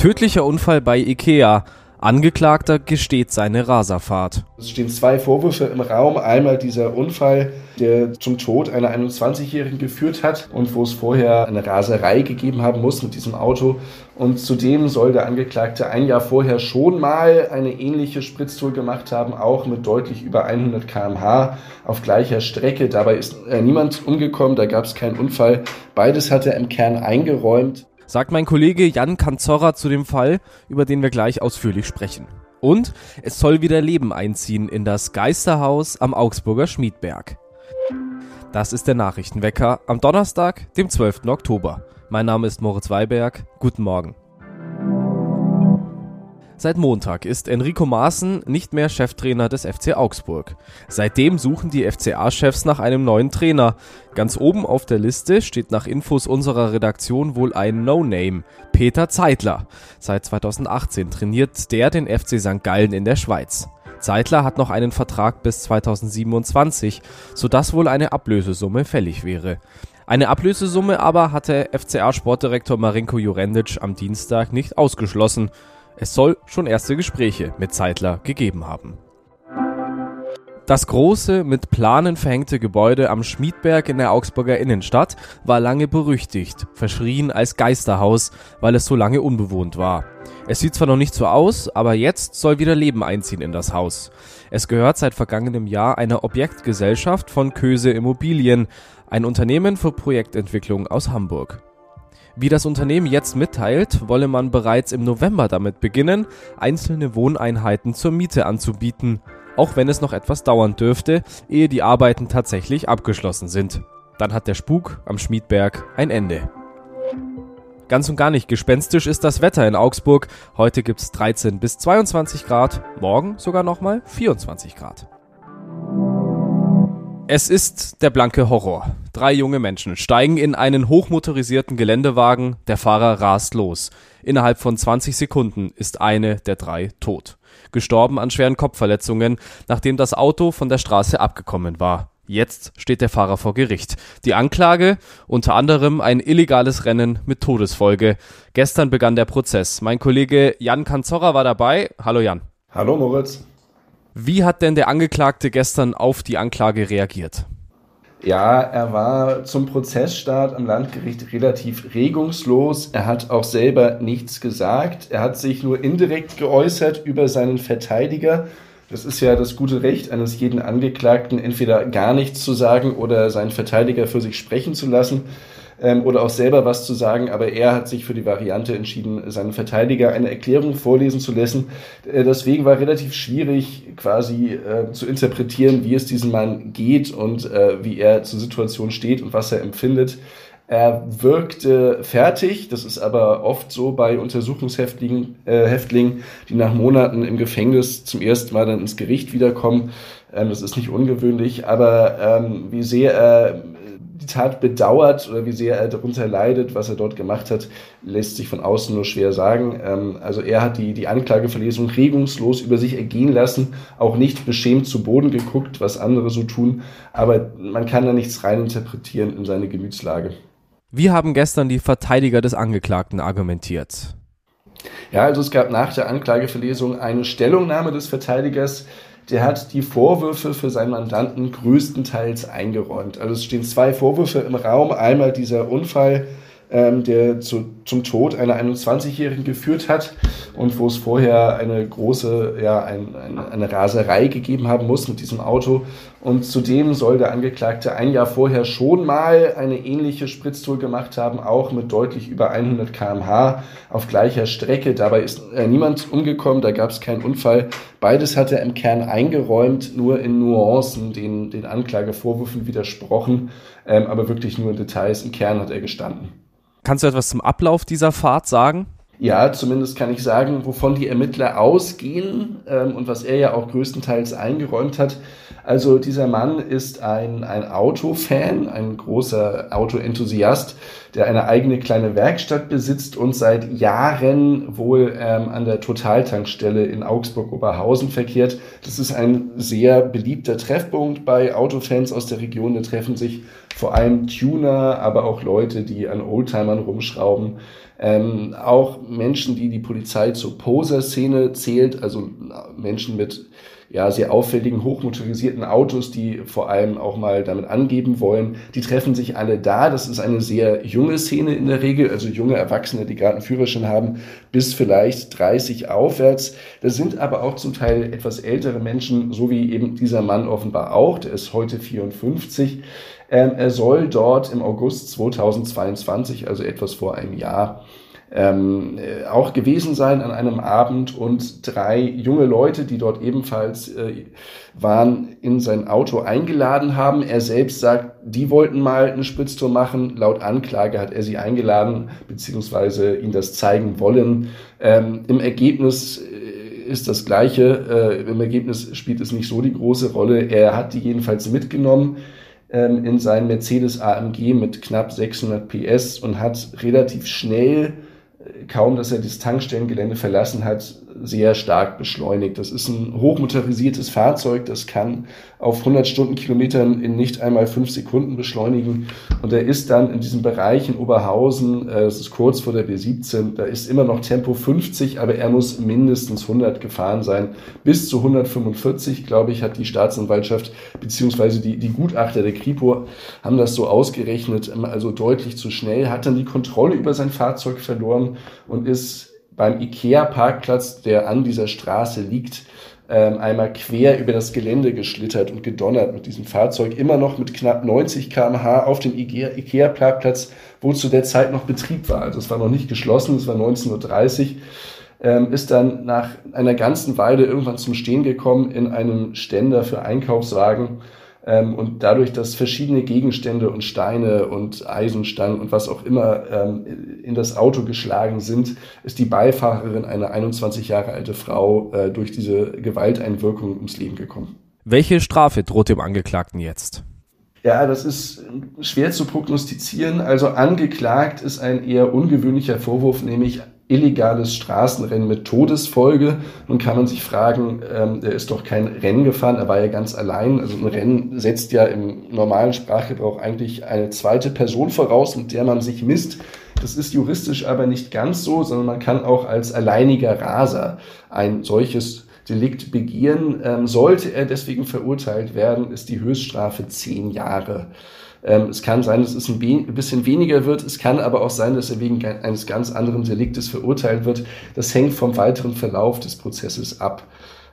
Tödlicher Unfall bei Ikea. Angeklagter gesteht seine Raserfahrt. Es stehen zwei Vorwürfe im Raum. Einmal dieser Unfall, der zum Tod einer 21-Jährigen geführt hat und wo es vorher eine Raserei gegeben haben muss mit diesem Auto. Und zudem soll der Angeklagte ein Jahr vorher schon mal eine ähnliche Spritztour gemacht haben, auch mit deutlich über 100 km/h auf gleicher Strecke. Dabei ist niemand umgekommen, da gab es keinen Unfall. Beides hat er im Kern eingeräumt sagt mein Kollege Jan Kanzorra zu dem Fall, über den wir gleich ausführlich sprechen. Und es soll wieder Leben einziehen in das Geisterhaus am Augsburger Schmiedberg. Das ist der Nachrichtenwecker am Donnerstag, dem 12. Oktober. Mein Name ist Moritz Weiberg. Guten Morgen. Seit Montag ist Enrico Maaßen nicht mehr Cheftrainer des FC Augsburg. Seitdem suchen die FCA-Chefs nach einem neuen Trainer. Ganz oben auf der Liste steht nach Infos unserer Redaktion wohl ein No-Name, Peter Zeitler. Seit 2018 trainiert der den FC St. Gallen in der Schweiz. Zeitler hat noch einen Vertrag bis 2027, sodass wohl eine Ablösesumme fällig wäre. Eine Ablösesumme aber hatte FCA-Sportdirektor Marinko Jurendic am Dienstag nicht ausgeschlossen. Es soll schon erste Gespräche mit Zeitler gegeben haben. Das große, mit Planen verhängte Gebäude am Schmiedberg in der Augsburger Innenstadt war lange berüchtigt, verschrien als Geisterhaus, weil es so lange unbewohnt war. Es sieht zwar noch nicht so aus, aber jetzt soll wieder Leben einziehen in das Haus. Es gehört seit vergangenem Jahr einer Objektgesellschaft von Köse Immobilien, ein Unternehmen für Projektentwicklung aus Hamburg. Wie das Unternehmen jetzt mitteilt, wolle man bereits im November damit beginnen, einzelne Wohneinheiten zur Miete anzubieten, auch wenn es noch etwas dauern dürfte, ehe die Arbeiten tatsächlich abgeschlossen sind. Dann hat der Spuk am Schmiedberg ein Ende. Ganz und gar nicht gespenstisch ist das Wetter in Augsburg. Heute gibt es 13 bis 22 Grad, morgen sogar nochmal 24 Grad. Es ist der blanke Horror. Drei junge Menschen steigen in einen hochmotorisierten Geländewagen, der Fahrer rast los. Innerhalb von 20 Sekunden ist eine der drei tot. Gestorben an schweren Kopfverletzungen, nachdem das Auto von der Straße abgekommen war. Jetzt steht der Fahrer vor Gericht. Die Anklage unter anderem ein illegales Rennen mit Todesfolge. Gestern begann der Prozess. Mein Kollege Jan Kanzorra war dabei. Hallo Jan. Hallo Moritz. Wie hat denn der Angeklagte gestern auf die Anklage reagiert? Ja, er war zum Prozessstart am Landgericht relativ regungslos. Er hat auch selber nichts gesagt. Er hat sich nur indirekt geäußert über seinen Verteidiger. Das ist ja das gute Recht eines jeden Angeklagten, entweder gar nichts zu sagen oder seinen Verteidiger für sich sprechen zu lassen ähm, oder auch selber was zu sagen, aber er hat sich für die Variante entschieden, seinen Verteidiger eine Erklärung vorlesen zu lassen. Äh, deswegen war relativ schwierig quasi äh, zu interpretieren, wie es diesem Mann geht und äh, wie er zur Situation steht und was er empfindet. Er wirkte fertig, das ist aber oft so bei Untersuchungshäftlingen, äh, Häftlingen, die nach Monaten im Gefängnis zum ersten Mal dann ins Gericht wiederkommen. Ähm, das ist nicht ungewöhnlich, aber ähm, wie sehr er die Tat bedauert oder wie sehr er darunter leidet, was er dort gemacht hat, lässt sich von außen nur schwer sagen. Ähm, also er hat die, die Anklageverlesung regungslos über sich ergehen lassen, auch nicht beschämt zu Boden geguckt, was andere so tun, aber man kann da nichts reininterpretieren in seine Gemütslage. Wie haben gestern die Verteidiger des Angeklagten argumentiert? Ja, also es gab nach der Anklageverlesung eine Stellungnahme des Verteidigers, der hat die Vorwürfe für seinen Mandanten größtenteils eingeräumt. Also es stehen zwei Vorwürfe im Raum. Einmal dieser Unfall ähm, der zu, zum Tod einer 21-Jährigen geführt hat und wo es vorher eine große, ja, ein, ein, eine Raserei gegeben haben muss mit diesem Auto. Und zudem soll der Angeklagte ein Jahr vorher schon mal eine ähnliche Spritztour gemacht haben, auch mit deutlich über 100 km/h auf gleicher Strecke. Dabei ist äh, niemand umgekommen, da gab es keinen Unfall. Beides hat er im Kern eingeräumt, nur in Nuancen den, den Anklagevorwürfen widersprochen, ähm, aber wirklich nur in Details. Im Kern hat er gestanden. Kannst du etwas zum Ablauf dieser Fahrt sagen? Ja, zumindest kann ich sagen, wovon die Ermittler ausgehen ähm, und was er ja auch größtenteils eingeräumt hat. Also dieser Mann ist ein, ein Autofan, ein großer Autoenthusiast, der eine eigene kleine Werkstatt besitzt und seit Jahren wohl ähm, an der Totaltankstelle in Augsburg-Oberhausen verkehrt. Das ist ein sehr beliebter Treffpunkt bei Autofans aus der Region. Da treffen sich vor allem Tuner, aber auch Leute, die an Oldtimern rumschrauben. Ähm, auch Menschen, die die Polizei zur Poser-Szene zählt, also Menschen mit ja, sehr auffälligen, hochmotorisierten Autos, die vor allem auch mal damit angeben wollen. Die treffen sich alle da. Das ist eine sehr junge Szene in der Regel, also junge Erwachsene, die gerade einen Führerschein haben, bis vielleicht 30 aufwärts. Das sind aber auch zum Teil etwas ältere Menschen, so wie eben dieser Mann offenbar auch. Der ist heute 54. Ähm, er soll dort im August 2022, also etwas vor einem Jahr, ähm, äh, auch gewesen sein an einem Abend und drei junge Leute, die dort ebenfalls äh, waren, in sein Auto eingeladen haben. Er selbst sagt, die wollten mal eine Spritztour machen. Laut Anklage hat er sie eingeladen, beziehungsweise ihnen das zeigen wollen. Ähm, Im Ergebnis äh, ist das Gleiche. Äh, Im Ergebnis spielt es nicht so die große Rolle. Er hat die jedenfalls mitgenommen ähm, in seinen Mercedes AMG mit knapp 600 PS und hat relativ schnell kaum, dass er das Tankstellengelände verlassen hat, sehr stark beschleunigt. Das ist ein hochmotorisiertes Fahrzeug, das kann auf 100 Stundenkilometern in nicht einmal fünf Sekunden beschleunigen. Und er ist dann in diesem Bereich in Oberhausen, äh, das ist kurz vor der B17, da ist immer noch Tempo 50, aber er muss mindestens 100 gefahren sein. Bis zu 145, glaube ich, hat die Staatsanwaltschaft beziehungsweise die, die Gutachter der Kripo haben das so ausgerechnet, also deutlich zu schnell, hat dann die Kontrolle über sein Fahrzeug verloren und ist beim IKEA-Parkplatz, der an dieser Straße liegt, ähm, einmal quer über das Gelände geschlittert und gedonnert mit diesem Fahrzeug, immer noch mit knapp 90 km/h auf dem IKEA-Parkplatz, wo zu der Zeit noch Betrieb war. Also es war noch nicht geschlossen, es war 19.30 Uhr. Ähm, ist dann nach einer ganzen Weile irgendwann zum Stehen gekommen in einem Ständer für Einkaufswagen ähm, und dadurch, dass verschiedene Gegenstände und Steine und Eisenstangen und was auch immer ähm, in das Auto geschlagen sind, ist die Beifahrerin, eine 21 Jahre alte Frau, äh, durch diese Gewalteinwirkung ums Leben gekommen. Welche Strafe droht dem Angeklagten jetzt? Ja, das ist schwer zu prognostizieren. Also angeklagt ist ein eher ungewöhnlicher Vorwurf, nämlich illegales Straßenrennen mit Todesfolge. Nun kann man sich fragen, ähm, er ist doch kein Rennen gefahren, er war ja ganz allein. Also ein Rennen setzt ja im normalen Sprachgebrauch eigentlich eine zweite Person voraus, mit der man sich misst. Das ist juristisch aber nicht ganz so, sondern man kann auch als alleiniger Raser ein solches Delikt begehen. Ähm, sollte er deswegen verurteilt werden, ist die Höchststrafe zehn Jahre. Ähm, es kann sein, dass es ein, bisschen weniger wird. Es kann aber auch sein, dass er wegen eines ganz anderen Deliktes verurteilt wird. Das hängt vom weiteren Verlauf des Prozesses ab.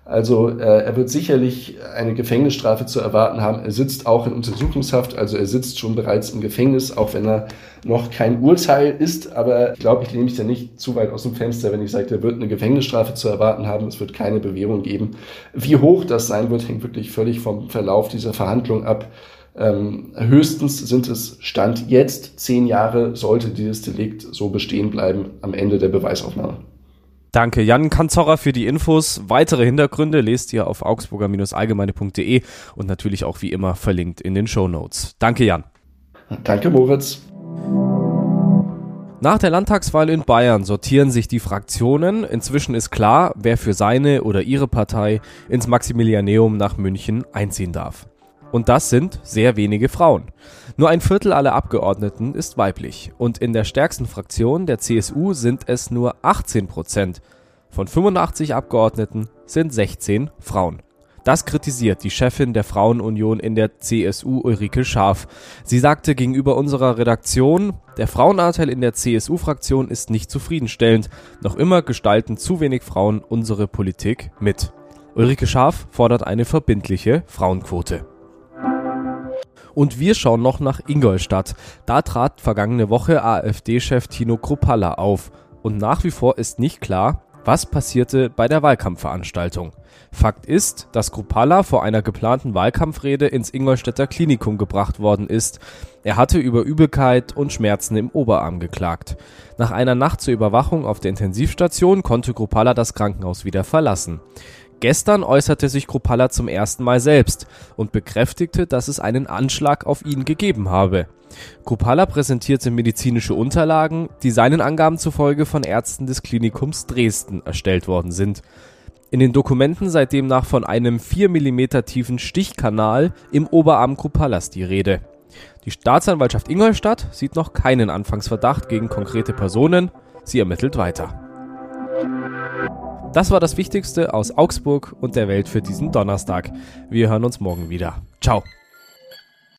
Also äh, er wird sicherlich eine Gefängnisstrafe zu erwarten haben. Er sitzt auch in Untersuchungshaft, also er sitzt schon bereits im Gefängnis, auch wenn er noch kein Urteil ist. Aber ich glaube, ich nehme mich da nicht zu weit aus dem Fenster, wenn ich sage, er wird eine Gefängnisstrafe zu erwarten haben. Es wird keine Bewährung geben. Wie hoch das sein wird, hängt wirklich völlig vom Verlauf dieser Verhandlung ab. Ähm, höchstens sind es Stand jetzt zehn Jahre, sollte dieses Delikt so bestehen bleiben am Ende der Beweisaufnahme. Danke, Jan Kanzorra, für die Infos. Weitere Hintergründe lest ihr auf augsburger-allgemeine.de und natürlich auch wie immer verlinkt in den Show Notes. Danke, Jan. Danke, Moritz. Nach der Landtagswahl in Bayern sortieren sich die Fraktionen. Inzwischen ist klar, wer für seine oder ihre Partei ins Maximilianeum nach München einziehen darf. Und das sind sehr wenige Frauen. Nur ein Viertel aller Abgeordneten ist weiblich. Und in der stärksten Fraktion, der CSU, sind es nur 18 Prozent. Von 85 Abgeordneten sind 16 Frauen. Das kritisiert die Chefin der Frauenunion in der CSU Ulrike Scharf. Sie sagte gegenüber unserer Redaktion, der Frauenanteil in der CSU-Fraktion ist nicht zufriedenstellend. Noch immer gestalten zu wenig Frauen unsere Politik mit. Ulrike Scharf fordert eine verbindliche Frauenquote. Und wir schauen noch nach Ingolstadt. Da trat vergangene Woche AfD-Chef Tino Kruppalla auf. Und nach wie vor ist nicht klar, was passierte bei der Wahlkampfveranstaltung. Fakt ist, dass Kruppalla vor einer geplanten Wahlkampfrede ins Ingolstädter Klinikum gebracht worden ist. Er hatte über Übelkeit und Schmerzen im Oberarm geklagt. Nach einer Nacht zur Überwachung auf der Intensivstation konnte Kruppalla das Krankenhaus wieder verlassen. Gestern äußerte sich Kruppalla zum ersten Mal selbst und bekräftigte, dass es einen Anschlag auf ihn gegeben habe. Kruppalla präsentierte medizinische Unterlagen, die seinen Angaben zufolge von Ärzten des Klinikums Dresden erstellt worden sind. In den Dokumenten sei demnach von einem 4 mm tiefen Stichkanal im Oberarm Kruppallas die Rede. Die Staatsanwaltschaft Ingolstadt sieht noch keinen Anfangsverdacht gegen konkrete Personen. Sie ermittelt weiter. Das war das Wichtigste aus Augsburg und der Welt für diesen Donnerstag. Wir hören uns morgen wieder. Ciao.